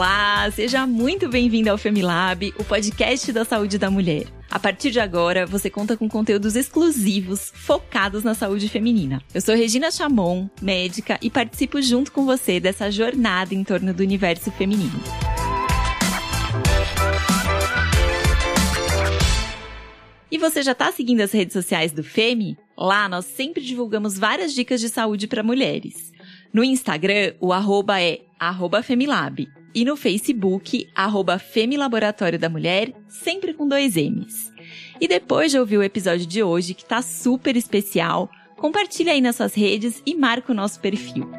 Olá, seja muito bem-vindo ao Femilab, o podcast da saúde da mulher. A partir de agora, você conta com conteúdos exclusivos focados na saúde feminina. Eu sou Regina Chamon, médica, e participo junto com você dessa jornada em torno do universo feminino. E você já está seguindo as redes sociais do Femi? Lá nós sempre divulgamos várias dicas de saúde para mulheres. No Instagram, o arroba é arroba Femilab. E no Facebook, arroba Femilaboratório da Mulher, sempre com dois M's. E depois de ouvir o episódio de hoje, que tá super especial, compartilha aí nas suas redes e marca o nosso perfil.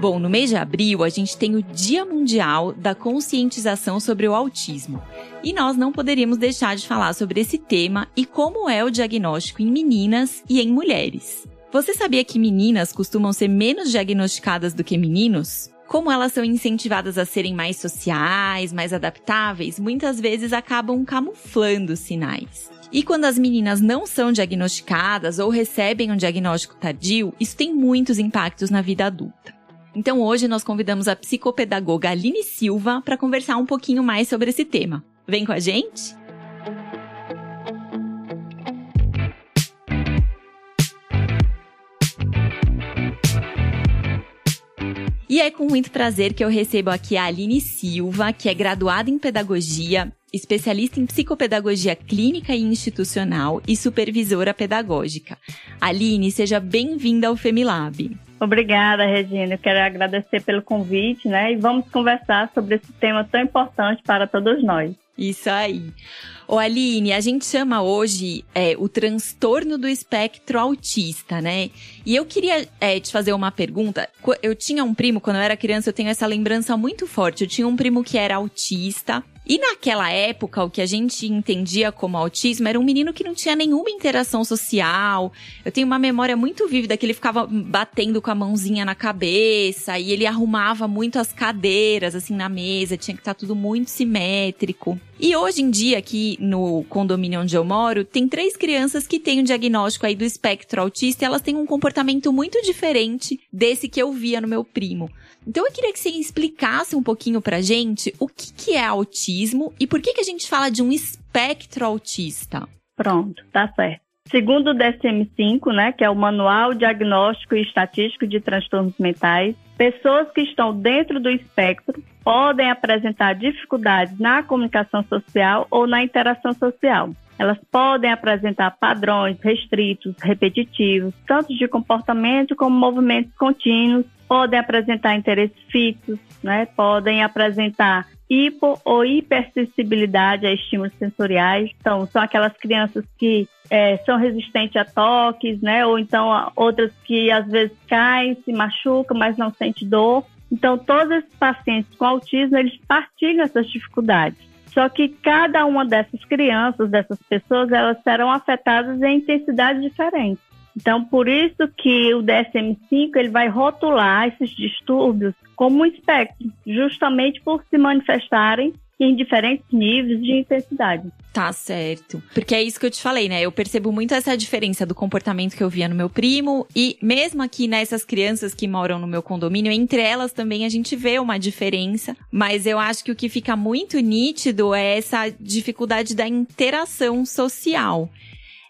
Bom, no mês de abril a gente tem o Dia Mundial da Conscientização sobre o Autismo. E nós não poderíamos deixar de falar sobre esse tema e como é o diagnóstico em meninas e em mulheres. Você sabia que meninas costumam ser menos diagnosticadas do que meninos? Como elas são incentivadas a serem mais sociais, mais adaptáveis, muitas vezes acabam camuflando os sinais. E quando as meninas não são diagnosticadas ou recebem um diagnóstico tardio, isso tem muitos impactos na vida adulta. Então hoje nós convidamos a psicopedagoga Aline Silva para conversar um pouquinho mais sobre esse tema. Vem com a gente? E é com muito prazer que eu recebo aqui a Aline Silva, que é graduada em pedagogia, especialista em psicopedagogia clínica e institucional e supervisora pedagógica. Aline, seja bem-vinda ao Femilab. Obrigada, Regina. Eu quero agradecer pelo convite, né? E vamos conversar sobre esse tema tão importante para todos nós. Isso aí. Ô Aline, a gente chama hoje é, o transtorno do espectro autista, né? E eu queria é, te fazer uma pergunta. Eu tinha um primo, quando eu era criança, eu tenho essa lembrança muito forte. Eu tinha um primo que era autista. E naquela época, o que a gente entendia como autismo era um menino que não tinha nenhuma interação social. Eu tenho uma memória muito vívida que ele ficava batendo com a mãozinha na cabeça e ele arrumava muito as cadeiras assim na mesa, tinha que estar tudo muito simétrico. E hoje em dia, aqui no condomínio onde eu moro, tem três crianças que têm o um diagnóstico aí do espectro autista e elas têm um comportamento muito diferente desse que eu via no meu primo. Então eu queria que você explicasse um pouquinho pra gente o que, que é autismo e por que, que a gente fala de um espectro autista. Pronto, tá certo. Segundo o DSM-5, né, que é o Manual Diagnóstico e Estatístico de Transtornos Mentais, pessoas que estão dentro do espectro podem apresentar dificuldades na comunicação social ou na interação social. Elas podem apresentar padrões restritos, repetitivos, tanto de comportamento como movimentos contínuos, podem apresentar interesses fixos, né? podem apresentar hipo ou hipersensibilidade a estímulos sensoriais. Então, são aquelas crianças que é, são resistentes a toques, né? Ou então outras que às vezes caem, se machucam, mas não sente dor. Então, todos esses pacientes com autismo, eles partilham essas dificuldades. Só que cada uma dessas crianças, dessas pessoas, elas serão afetadas em intensidades diferentes. Então, por isso que o DSM-5 ele vai rotular esses distúrbios como um espectro, justamente por se manifestarem em diferentes níveis de intensidade. Tá certo. Porque é isso que eu te falei, né? Eu percebo muito essa diferença do comportamento que eu via no meu primo e mesmo aqui nessas crianças que moram no meu condomínio, entre elas também a gente vê uma diferença, mas eu acho que o que fica muito nítido é essa dificuldade da interação social.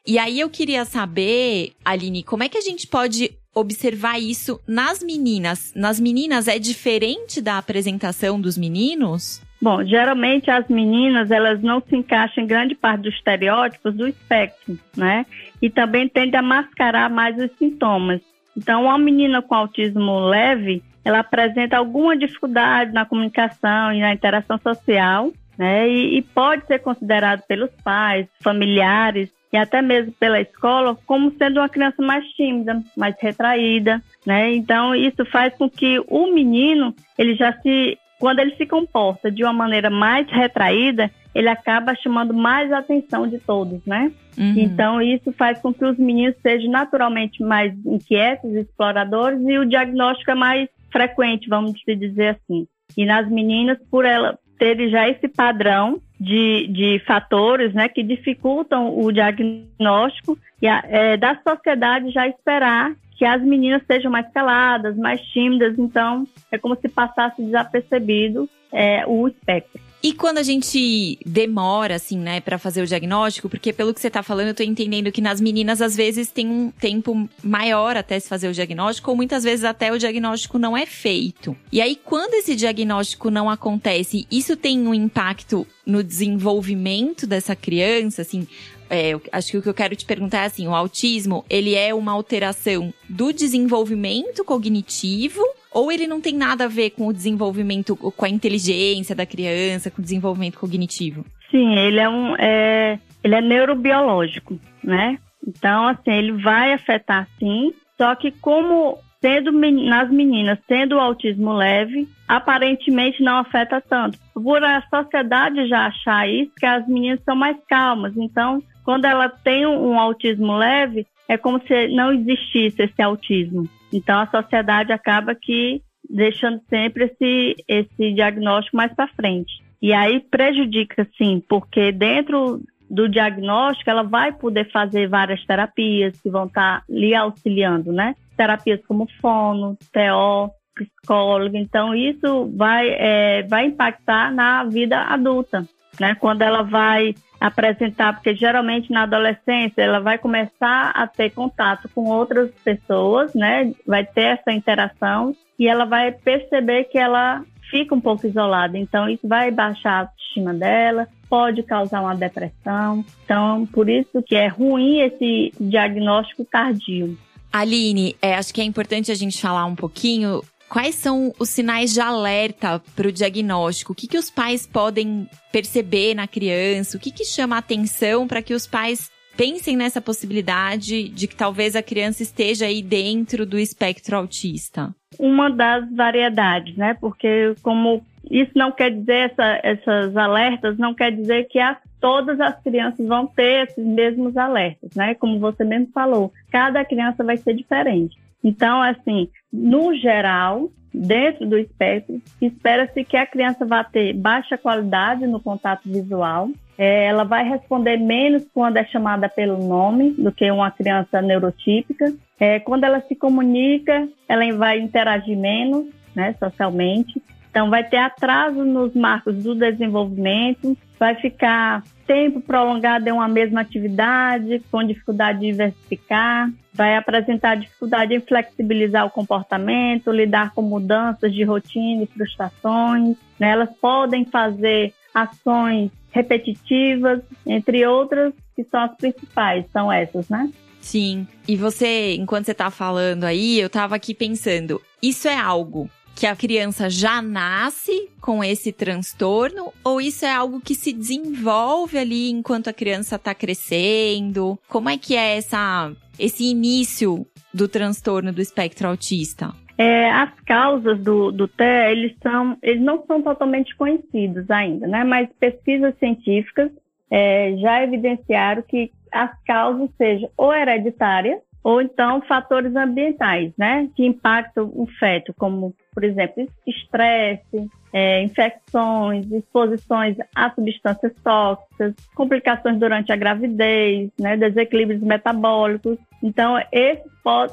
E aí eu queria saber, Aline, como é que a gente pode observar isso nas meninas? Nas meninas é diferente da apresentação dos meninos? Bom, geralmente as meninas elas não se encaixam em grande parte dos estereótipos do espectro, né? E também tende a mascarar mais os sintomas. Então, uma menina com autismo leve, ela apresenta alguma dificuldade na comunicação e na interação social, né? E, e pode ser considerado pelos pais, familiares e até mesmo pela escola como sendo uma criança mais tímida, mais retraída, né? Então isso faz com que o menino ele já se quando ele se comporta de uma maneira mais retraída, ele acaba chamando mais a atenção de todos, né? Uhum. Então, isso faz com que os meninos sejam naturalmente mais inquietos, exploradores, e o diagnóstico é mais frequente, vamos dizer assim. E nas meninas, por ela ter já esse padrão de, de fatores né, que dificultam o diagnóstico e a, é, da sociedade já esperar que as meninas sejam mais caladas, mais tímidas, então é como se passasse desapercebido é, o espectro. E quando a gente demora, assim, né, para fazer o diagnóstico, porque pelo que você tá falando, eu tô entendendo que nas meninas, às vezes, tem um tempo maior até se fazer o diagnóstico, ou muitas vezes até o diagnóstico não é feito. E aí, quando esse diagnóstico não acontece, isso tem um impacto no desenvolvimento dessa criança, assim, é, acho que o que eu quero te perguntar é assim, o autismo, ele é uma alteração do desenvolvimento cognitivo ou ele não tem nada a ver com o desenvolvimento, com a inteligência da criança, com o desenvolvimento cognitivo? Sim, ele é um, é, ele é neurobiológico, né? Então, assim, ele vai afetar sim, só que como sendo nas meninas, tendo o autismo leve, aparentemente não afeta tanto. Por a sociedade já achar isso, que as meninas são mais calmas. Então, quando ela tem um autismo leve, é como se não existisse esse autismo. Então a sociedade acaba que deixando sempre esse, esse diagnóstico mais para frente. E aí prejudica, sim, porque dentro do diagnóstico ela vai poder fazer várias terapias que vão estar tá lhe auxiliando, né? Terapias como fono, TO, psicólogo. Então isso vai, é, vai impactar na vida adulta, né? Quando ela vai apresentar, porque geralmente na adolescência ela vai começar a ter contato com outras pessoas, né? Vai ter essa interação e ela vai perceber que ela fica um pouco isolada. Então isso vai baixar a autoestima dela, pode causar uma depressão. Então por isso que é ruim esse diagnóstico tardio. Aline, é, acho que é importante a gente falar um pouquinho Quais são os sinais de alerta para o diagnóstico? O que, que os pais podem perceber na criança? O que, que chama a atenção para que os pais pensem nessa possibilidade de que talvez a criança esteja aí dentro do espectro autista? Uma das variedades, né? Porque como isso não quer dizer, essa, essas alertas não quer dizer que as, todas as crianças vão ter esses mesmos alertas, né? Como você mesmo falou, cada criança vai ser diferente. Então, assim, no geral, dentro do espectro, espera-se que a criança vá ter baixa qualidade no contato visual, é, ela vai responder menos quando é chamada pelo nome do que uma criança neurotípica. É, quando ela se comunica, ela vai interagir menos né, socialmente. Então, vai ter atraso nos marcos do desenvolvimento, vai ficar tempo prolongado em uma mesma atividade, com dificuldade de diversificar, vai apresentar dificuldade em flexibilizar o comportamento, lidar com mudanças de rotina e frustrações. Né? Elas podem fazer ações repetitivas, entre outras, que são as principais, são essas, né? Sim. E você, enquanto você está falando aí, eu estava aqui pensando, isso é algo que a criança já nasce com esse transtorno ou isso é algo que se desenvolve ali enquanto a criança está crescendo? Como é que é essa, esse início do transtorno do espectro autista? É, as causas do, do TEA, eles, são, eles não são totalmente conhecidos ainda, né? Mas pesquisas científicas é, já evidenciaram que as causas sejam ou hereditárias, ou então fatores ambientais, né, que impactam o feto, como, por exemplo, estresse, é, infecções, exposições a substâncias tóxicas, complicações durante a gravidez, né, desequilíbrios metabólicos. Então, esses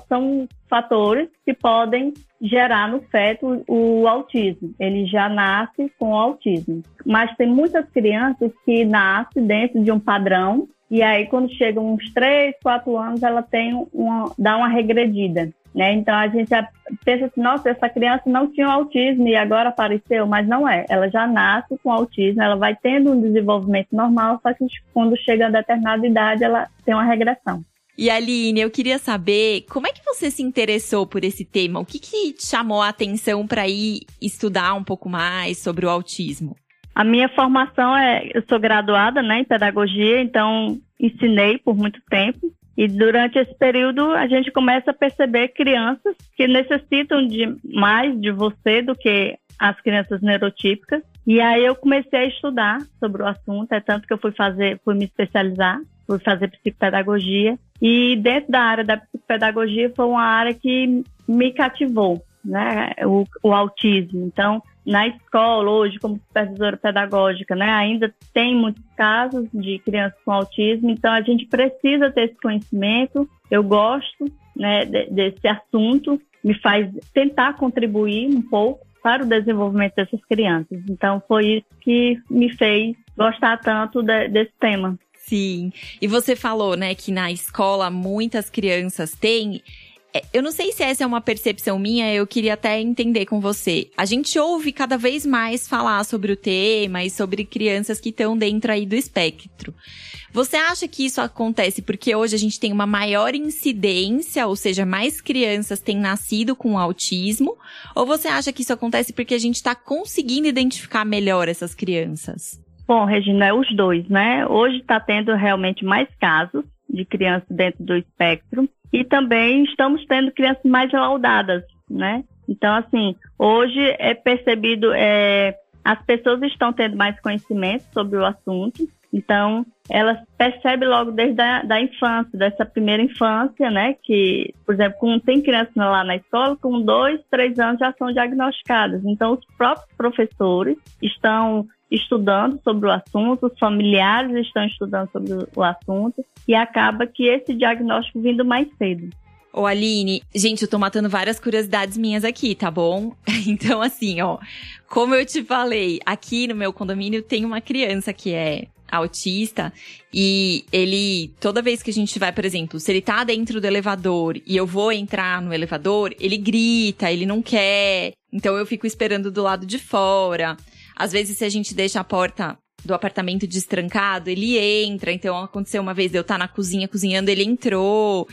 são fatores que podem gerar no feto o autismo. Ele já nasce com autismo. Mas tem muitas crianças que nascem dentro de um padrão e aí, quando chegam uns 3, 4 anos, ela tem uma, dá uma regredida. Né? Então a gente pensa assim, nossa, essa criança não tinha autismo e agora apareceu, mas não é. Ela já nasce com autismo, ela vai tendo um desenvolvimento normal, só que quando chega a determinada idade, ela tem uma regressão. E Aline, eu queria saber como é que você se interessou por esse tema? O que, que chamou a atenção para ir estudar um pouco mais sobre o autismo? A minha formação é, eu sou graduada né, em pedagogia, então ensinei por muito tempo. E durante esse período a gente começa a perceber crianças que necessitam de mais de você do que as crianças neurotípicas. E aí eu comecei a estudar sobre o assunto, é tanto que eu fui fazer, fui me especializar, fui fazer psicopedagogia. E dentro da área da psicopedagogia foi uma área que me cativou, né? O, o autismo. Então, na escola hoje como supervisora pedagógica, né, ainda tem muitos casos de crianças com autismo, então a gente precisa ter esse conhecimento. Eu gosto né, desse assunto, me faz tentar contribuir um pouco para o desenvolvimento dessas crianças. Então, foi isso que me fez gostar tanto de, desse tema. Sim. E você falou, né, que na escola muitas crianças têm eu não sei se essa é uma percepção minha, eu queria até entender com você. A gente ouve cada vez mais falar sobre o tema e sobre crianças que estão dentro aí do espectro. Você acha que isso acontece porque hoje a gente tem uma maior incidência, ou seja, mais crianças têm nascido com autismo? Ou você acha que isso acontece porque a gente está conseguindo identificar melhor essas crianças? Bom, Regina, é os dois, né? Hoje está tendo realmente mais casos de crianças dentro do espectro e também estamos tendo crianças mais laudadas, né? Então, assim, hoje é percebido, é, as pessoas estão tendo mais conhecimento sobre o assunto, então elas percebem logo desde a da infância, dessa primeira infância, né? Que, por exemplo, com, tem crianças lá na escola, com dois, três anos já são diagnosticadas. Então, os próprios professores estão estudando sobre o assunto, os familiares estão estudando sobre o assunto, e acaba que esse diagnóstico vindo mais cedo. Ô, Aline, gente, eu tô matando várias curiosidades minhas aqui, tá bom? Então, assim, ó, como eu te falei, aqui no meu condomínio tem uma criança que é autista e ele, toda vez que a gente vai, por exemplo, se ele tá dentro do elevador e eu vou entrar no elevador, ele grita, ele não quer, então eu fico esperando do lado de fora. Às vezes, se a gente deixa a porta do apartamento destrancado, ele entra. Então, aconteceu uma vez eu estar tá na cozinha cozinhando, ele entrou.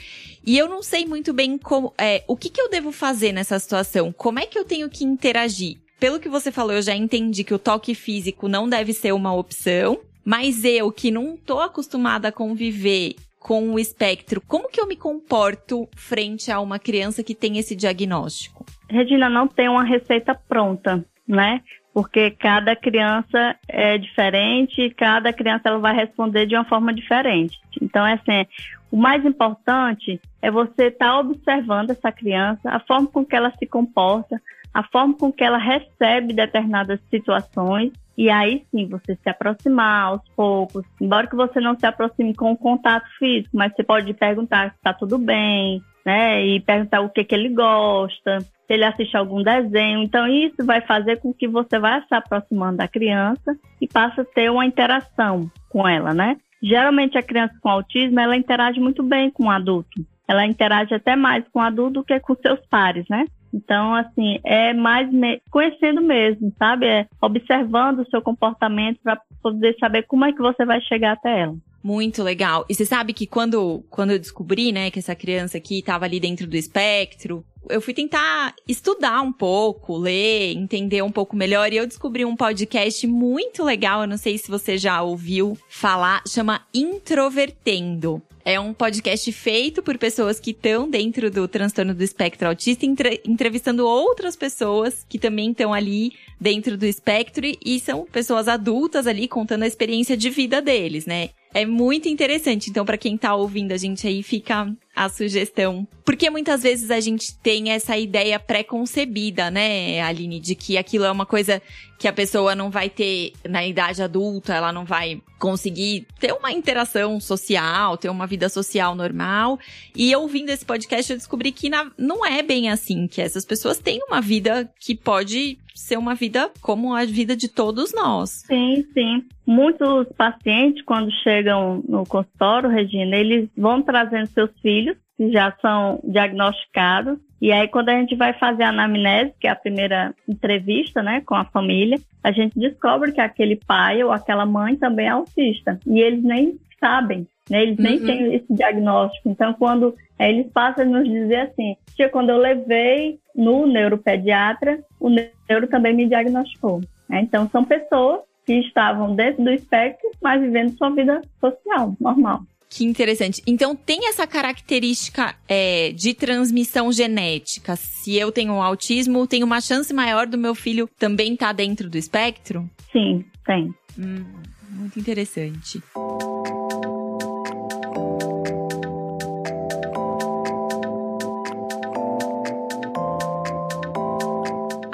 E eu não sei muito bem como. É, o que, que eu devo fazer nessa situação? Como é que eu tenho que interagir? Pelo que você falou, eu já entendi que o toque físico não deve ser uma opção. Mas eu, que não tô acostumada a conviver com o espectro, como que eu me comporto frente a uma criança que tem esse diagnóstico? Regina, não tem uma receita pronta, né? Porque cada criança é diferente e cada criança ela vai responder de uma forma diferente. Então, é assim, o mais importante é você estar tá observando essa criança, a forma com que ela se comporta, a forma com que ela recebe determinadas situações e aí sim você se aproximar aos poucos. Embora que você não se aproxime com o contato físico, mas você pode perguntar se está tudo bem, né? E perguntar o que, que ele gosta se ele assiste algum desenho. Então, isso vai fazer com que você vá se aproximando da criança e passe a ter uma interação com ela, né? Geralmente, a criança com autismo, ela interage muito bem com o adulto. Ela interage até mais com o adulto do que com seus pares, né? Então, assim, é mais me... conhecendo mesmo, sabe? É observando o seu comportamento para poder saber como é que você vai chegar até ela. Muito legal. E você sabe que quando, quando eu descobri, né, que essa criança aqui estava ali dentro do espectro, eu fui tentar estudar um pouco, ler, entender um pouco melhor. E eu descobri um podcast muito legal. Eu não sei se você já ouviu falar, chama Introvertendo. É um podcast feito por pessoas que estão dentro do transtorno do espectro autista, entre, entrevistando outras pessoas que também estão ali dentro do espectro e são pessoas adultas ali contando a experiência de vida deles, né? É muito interessante. Então, para quem tá ouvindo a gente aí, fica a sugestão. Porque muitas vezes a gente tem essa ideia pré-concebida, né, Aline, de que aquilo é uma coisa que a pessoa não vai ter na idade adulta, ela não vai conseguir ter uma interação social, ter uma vida social normal. E ouvindo esse podcast, eu descobri que na, não é bem assim, que essas pessoas têm uma vida que pode ser uma vida como a vida de todos nós. Sim, sim. Muitos pacientes, quando chegam no consultório, Regina, eles vão trazendo seus filhos, que já são diagnosticados, e aí, quando a gente vai fazer a anamnese, que é a primeira entrevista, né, com a família, a gente descobre que aquele pai ou aquela mãe também é autista. E eles nem sabem, né? Eles nem uhum. têm esse diagnóstico. Então, quando é, eles passam a nos dizer assim, tia, quando eu levei no neuropediatra, o neuro também me diagnosticou. Né? Então, são pessoas que estavam dentro do espectro, mas vivendo sua vida social, normal. Que interessante. Então, tem essa característica é, de transmissão genética. Se eu tenho autismo, tem uma chance maior do meu filho também estar tá dentro do espectro? Sim, tem. Hum, muito interessante.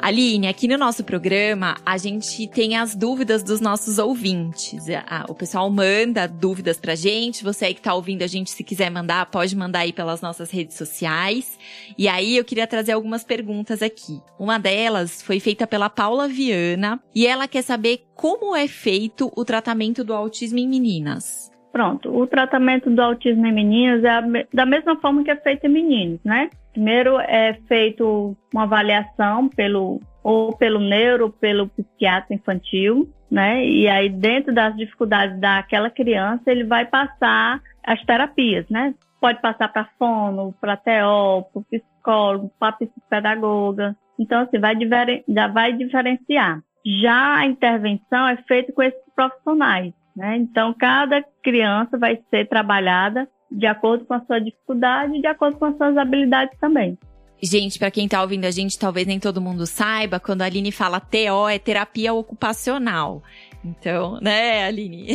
Aline, aqui no nosso programa, a gente tem as dúvidas dos nossos ouvintes. O pessoal manda dúvidas pra gente. Você aí que tá ouvindo a gente, se quiser mandar, pode mandar aí pelas nossas redes sociais. E aí eu queria trazer algumas perguntas aqui. Uma delas foi feita pela Paula Viana e ela quer saber como é feito o tratamento do autismo em meninas. Pronto, o tratamento do autismo em meninas é da mesma forma que é feito em meninos, né? Primeiro é feito uma avaliação pelo ou pelo neuro, pelo psiquiatra infantil, né? E aí dentro das dificuldades daquela criança, ele vai passar as terapias, né? Pode passar para fono, para TO, para psicólogo, para psicopedagoga. Então assim, vai já vai diferenciar. Já a intervenção é feita com esses profissionais, né? Então cada criança vai ser trabalhada de acordo com a sua dificuldade e de acordo com as suas habilidades também. Gente, para quem tá ouvindo a gente, talvez nem todo mundo saiba, quando a Aline fala TO é terapia ocupacional. Então, né, Aline?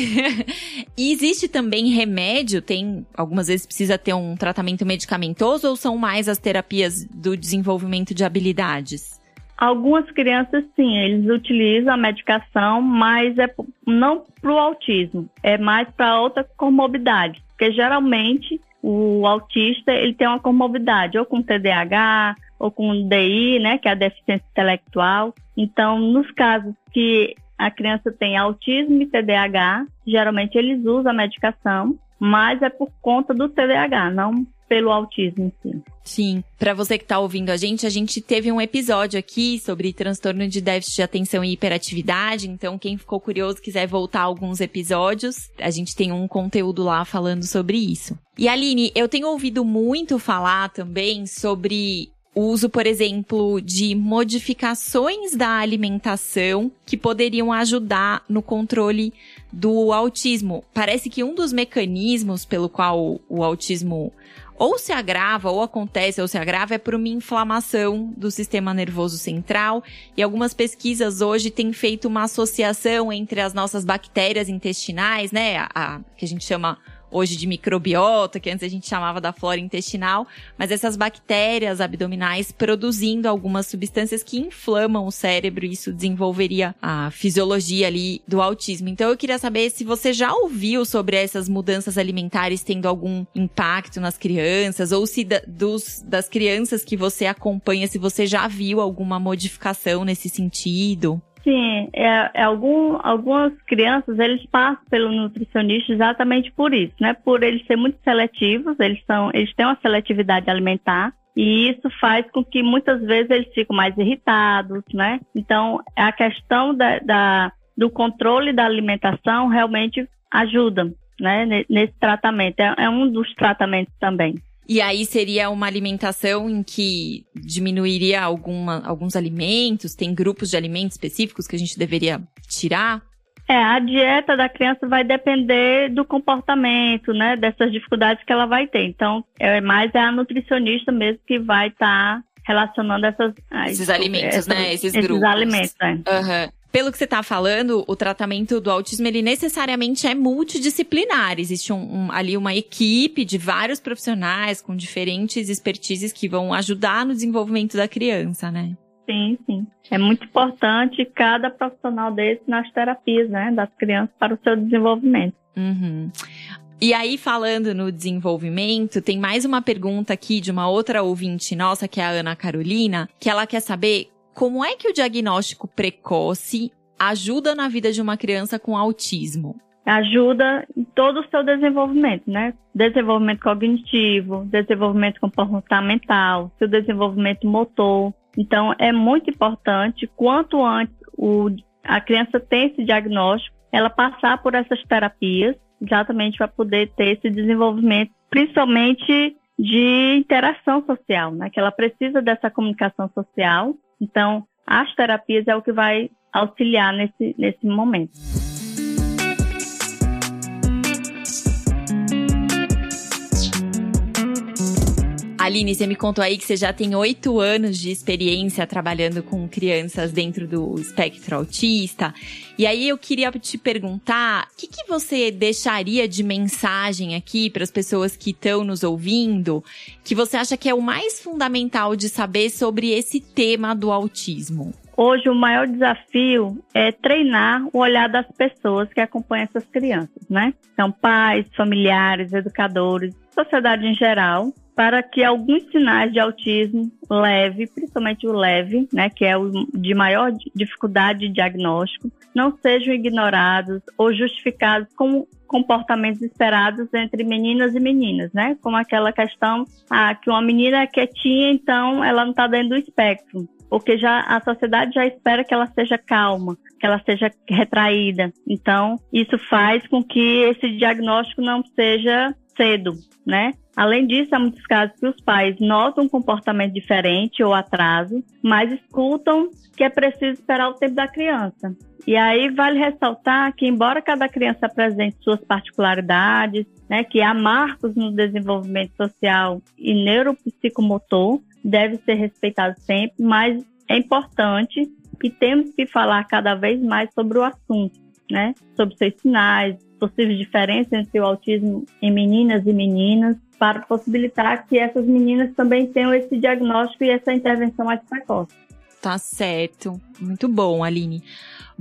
e existe também remédio? Tem, algumas vezes precisa ter um tratamento medicamentoso ou são mais as terapias do desenvolvimento de habilidades? Algumas crianças, sim, eles utilizam a medicação, mas é não para o autismo, é mais para outra comorbidade. Porque geralmente o autista ele tem uma comorbidade, ou com TDAH, ou com DI, né, que é a deficiência intelectual. Então, nos casos que a criança tem autismo e TDAH, geralmente eles usam a medicação, mas é por conta do TDAH, não pelo autismo sim. Sim, para você que está ouvindo a gente, a gente teve um episódio aqui sobre transtorno de déficit de atenção e hiperatividade, então quem ficou curioso quiser voltar alguns episódios, a gente tem um conteúdo lá falando sobre isso. E Aline, eu tenho ouvido muito falar também sobre o uso, por exemplo, de modificações da alimentação que poderiam ajudar no controle do autismo. Parece que um dos mecanismos pelo qual o autismo ou se agrava, ou acontece, ou se agrava, é por uma inflamação do sistema nervoso central. E algumas pesquisas hoje têm feito uma associação entre as nossas bactérias intestinais, né? A, a que a gente chama hoje de microbiota, que antes a gente chamava da flora intestinal, mas essas bactérias abdominais produzindo algumas substâncias que inflamam o cérebro e isso desenvolveria a fisiologia ali do autismo. Então eu queria saber se você já ouviu sobre essas mudanças alimentares tendo algum impacto nas crianças ou se da, dos, das crianças que você acompanha, se você já viu alguma modificação nesse sentido. Sim, é, é algum, algumas crianças eles passam pelo nutricionista exatamente por isso, né? Por eles serem muito seletivos, eles são, eles têm uma seletividade alimentar e isso faz com que muitas vezes eles ficam mais irritados, né? Então a questão da, da do controle da alimentação realmente ajuda, né? Nesse tratamento é, é um dos tratamentos também. E aí seria uma alimentação em que diminuiria alguma, alguns alimentos? Tem grupos de alimentos específicos que a gente deveria tirar? É, a dieta da criança vai depender do comportamento, né? Dessas dificuldades que ela vai ter. Então, é mais a nutricionista mesmo que vai estar tá relacionando essas, esses alimentos, essas, né? Esses, esses grupos. alimentos, né? Uhum. Pelo que você está falando, o tratamento do autismo ele necessariamente é multidisciplinar. Existe um, um, ali uma equipe de vários profissionais com diferentes expertises que vão ajudar no desenvolvimento da criança, né? Sim, sim. É muito importante cada profissional desse nas terapias, né, das crianças para o seu desenvolvimento. Uhum. E aí, falando no desenvolvimento, tem mais uma pergunta aqui de uma outra ouvinte nossa, que é a Ana Carolina, que ela quer saber como é que o diagnóstico precoce ajuda na vida de uma criança com autismo? Ajuda em todo o seu desenvolvimento, né? Desenvolvimento cognitivo, desenvolvimento comportamental, seu desenvolvimento motor. Então, é muito importante, quanto antes o, a criança tem esse diagnóstico, ela passar por essas terapias, exatamente para poder ter esse desenvolvimento, principalmente de interação social, né? Que ela precisa dessa comunicação social então, as terapias é o que vai auxiliar nesse, nesse momento. Aline, você me contou aí que você já tem oito anos de experiência trabalhando com crianças dentro do espectro autista. E aí eu queria te perguntar, o que, que você deixaria de mensagem aqui para as pessoas que estão nos ouvindo, que você acha que é o mais fundamental de saber sobre esse tema do autismo? hoje o maior desafio é treinar o olhar das pessoas que acompanham essas crianças, né? Então, pais, familiares, educadores, sociedade em geral, para que alguns sinais de autismo leve, principalmente o leve, né, que é o de maior dificuldade de diagnóstico, não sejam ignorados ou justificados como comportamentos esperados entre meninas e meninas, né? Como aquela questão ah, que uma menina é quietinha, então ela não está dentro do espectro porque já a sociedade já espera que ela seja calma, que ela seja retraída. Então, isso faz com que esse diagnóstico não seja cedo, né? Além disso, há muitos casos que os pais notam um comportamento diferente ou atraso, mas escutam que é preciso esperar o tempo da criança. E aí vale ressaltar que, embora cada criança apresente suas particularidades, né, que há marcos no desenvolvimento social e neuropsicomotor, deve ser respeitado sempre, mas é importante que temos que falar cada vez mais sobre o assunto, né? Sobre seus sinais, possíveis diferenças entre o autismo em meninas e meninas, para possibilitar que essas meninas também tenham esse diagnóstico e essa intervenção mais precoce. Tá certo. Muito bom, Aline.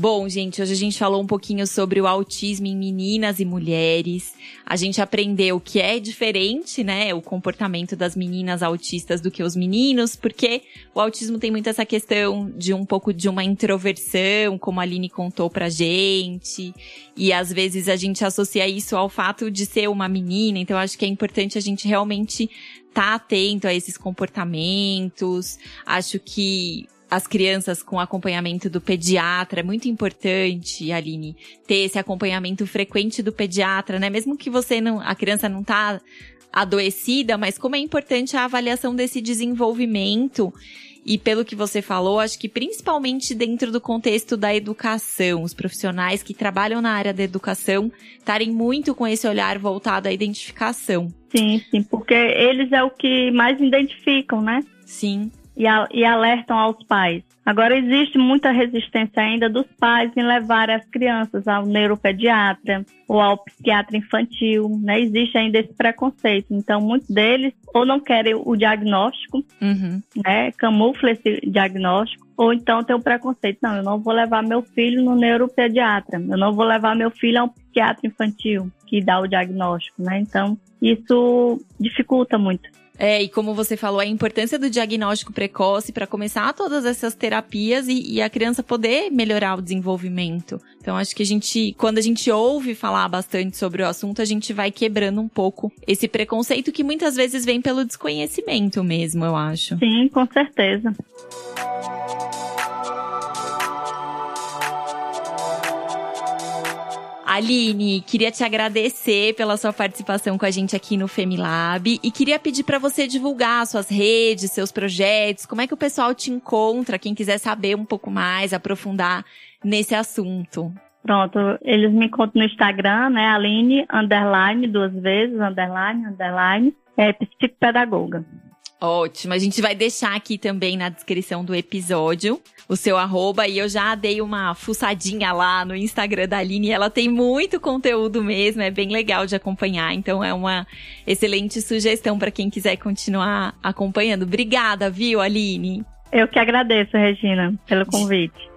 Bom, gente, hoje a gente falou um pouquinho sobre o autismo em meninas e mulheres. A gente aprendeu que é diferente, né, o comportamento das meninas autistas do que os meninos, porque o autismo tem muito essa questão de um pouco de uma introversão, como a Aline contou pra gente. E às vezes a gente associa isso ao fato de ser uma menina, então acho que é importante a gente realmente estar tá atento a esses comportamentos. Acho que as crianças com acompanhamento do pediatra. É muito importante, Aline, ter esse acompanhamento frequente do pediatra, né? Mesmo que você não, a criança não tá adoecida, mas como é importante a avaliação desse desenvolvimento. E pelo que você falou, acho que principalmente dentro do contexto da educação, os profissionais que trabalham na área da educação estarem muito com esse olhar voltado à identificação. Sim, sim, porque eles é o que mais identificam, né? Sim e, a, e alertam aos pais. Agora, existe muita resistência ainda dos pais em levar as crianças ao neuropediatra ou ao psiquiatra infantil, né? Existe ainda esse preconceito. Então, muitos deles ou não querem o diagnóstico, uhum. né? Camufla esse diagnóstico, ou então tem o preconceito. Não, eu não vou levar meu filho no neuropediatra, eu não vou levar meu filho ao psiquiatra infantil que dá o diagnóstico, né? Então, isso dificulta muito. É, e como você falou, a importância do diagnóstico precoce para começar todas essas terapias e, e, a criança poder melhorar o desenvolvimento. Então, acho que a gente, quando a gente ouve falar bastante sobre o assunto, a gente vai quebrando um pouco esse preconceito que muitas vezes vem pelo desconhecimento mesmo, eu acho. Sim, com certeza. Aline, queria te agradecer pela sua participação com a gente aqui no Femilab e queria pedir para você divulgar suas redes, seus projetos, como é que o pessoal te encontra, quem quiser saber um pouco mais, aprofundar nesse assunto. Pronto, eles me encontram no Instagram, né, Aline, underline, duas vezes, underline, underline, é psicopedagoga. Ótimo. A gente vai deixar aqui também na descrição do episódio o seu arroba e eu já dei uma fuçadinha lá no Instagram da Aline e ela tem muito conteúdo mesmo, é bem legal de acompanhar, então é uma excelente sugestão para quem quiser continuar acompanhando. Obrigada, viu, Aline? Eu que agradeço, Regina, pelo convite.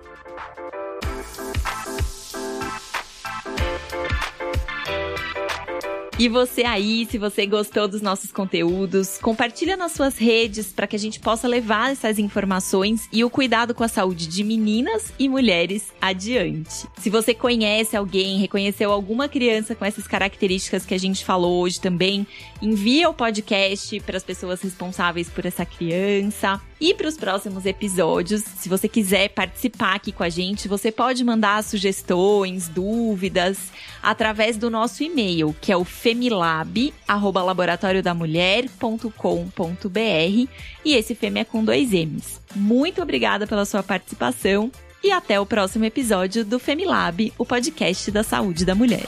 E você aí, se você gostou dos nossos conteúdos, compartilha nas suas redes para que a gente possa levar essas informações e o cuidado com a saúde de meninas e mulheres adiante. Se você conhece alguém, reconheceu alguma criança com essas características que a gente falou hoje também, envia o podcast para as pessoas responsáveis por essa criança. E para os próximos episódios, se você quiser participar aqui com a gente, você pode mandar sugestões, dúvidas através do nosso e-mail, que é o femilab@laboratoriodamulher.com.br, e esse fêmea é com dois M's. Muito obrigada pela sua participação e até o próximo episódio do Femilab, o podcast da saúde da mulher.